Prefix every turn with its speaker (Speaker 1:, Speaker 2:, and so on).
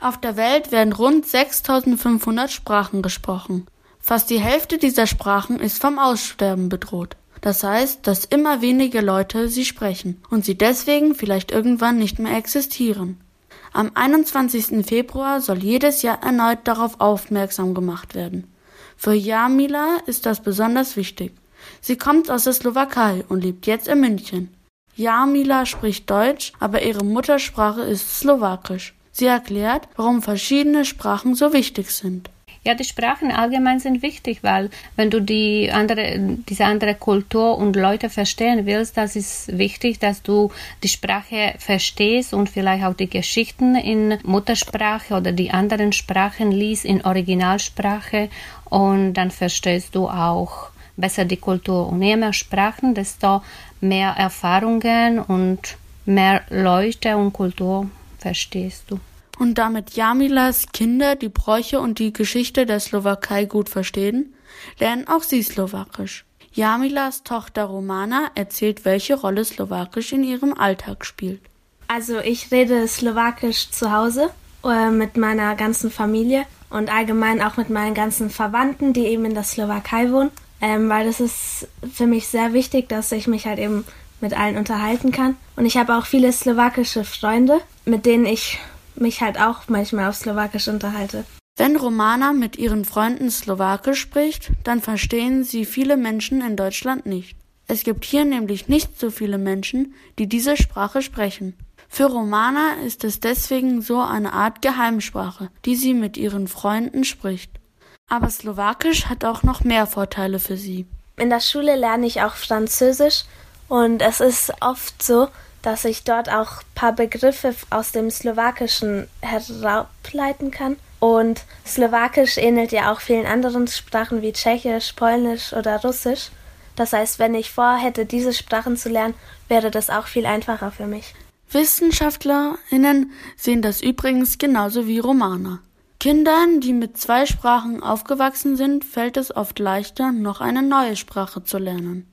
Speaker 1: Auf der Welt werden rund 6500 Sprachen gesprochen. Fast die Hälfte dieser Sprachen ist vom Aussterben bedroht. Das heißt, dass immer weniger Leute sie sprechen und sie deswegen vielleicht irgendwann nicht mehr existieren. Am 21. Februar soll jedes Jahr erneut darauf aufmerksam gemacht werden. Für Jamila ist das besonders wichtig. Sie kommt aus der Slowakei und lebt jetzt in München. Jamila spricht Deutsch, aber ihre Muttersprache ist Slowakisch. Sie erklärt, warum verschiedene Sprachen so wichtig sind.
Speaker 2: Ja, die Sprachen allgemein sind wichtig, weil wenn du die andere, diese andere Kultur und Leute verstehen willst, das ist wichtig, dass du die Sprache verstehst und vielleicht auch die Geschichten in Muttersprache oder die anderen Sprachen liest in Originalsprache und dann verstehst du auch besser die Kultur. Und je mehr Sprachen, desto mehr Erfahrungen und mehr Leute und Kultur verstehst du
Speaker 1: und damit Jamilas Kinder die Bräuche und die Geschichte der Slowakei gut verstehen, lernen auch sie Slowakisch. Jamilas Tochter Romana erzählt, welche Rolle Slowakisch in ihrem Alltag spielt.
Speaker 3: Also ich rede Slowakisch zu Hause äh, mit meiner ganzen Familie und allgemein auch mit meinen ganzen Verwandten, die eben in der Slowakei wohnen, ähm, weil das ist für mich sehr wichtig, dass ich mich halt eben mit allen unterhalten kann. Und ich habe auch viele slowakische Freunde, mit denen ich mich halt auch manchmal auf Slowakisch unterhalte.
Speaker 1: Wenn Romana mit ihren Freunden Slowakisch spricht, dann verstehen sie viele Menschen in Deutschland nicht. Es gibt hier nämlich nicht so viele Menschen, die diese Sprache sprechen. Für Romana ist es deswegen so eine Art Geheimsprache, die sie mit ihren Freunden spricht. Aber Slowakisch hat auch noch mehr Vorteile für sie.
Speaker 3: In der Schule lerne ich auch Französisch und es ist oft so, dass ich dort auch ein paar Begriffe aus dem Slowakischen herableiten kann. Und Slowakisch ähnelt ja auch vielen anderen Sprachen wie Tschechisch, Polnisch oder Russisch. Das heißt, wenn ich vorhätte, diese Sprachen zu lernen, wäre das auch viel einfacher für mich.
Speaker 1: WissenschaftlerInnen sehen das übrigens genauso wie Romaner. Kindern, die mit zwei Sprachen aufgewachsen sind, fällt es oft leichter, noch eine neue Sprache zu lernen.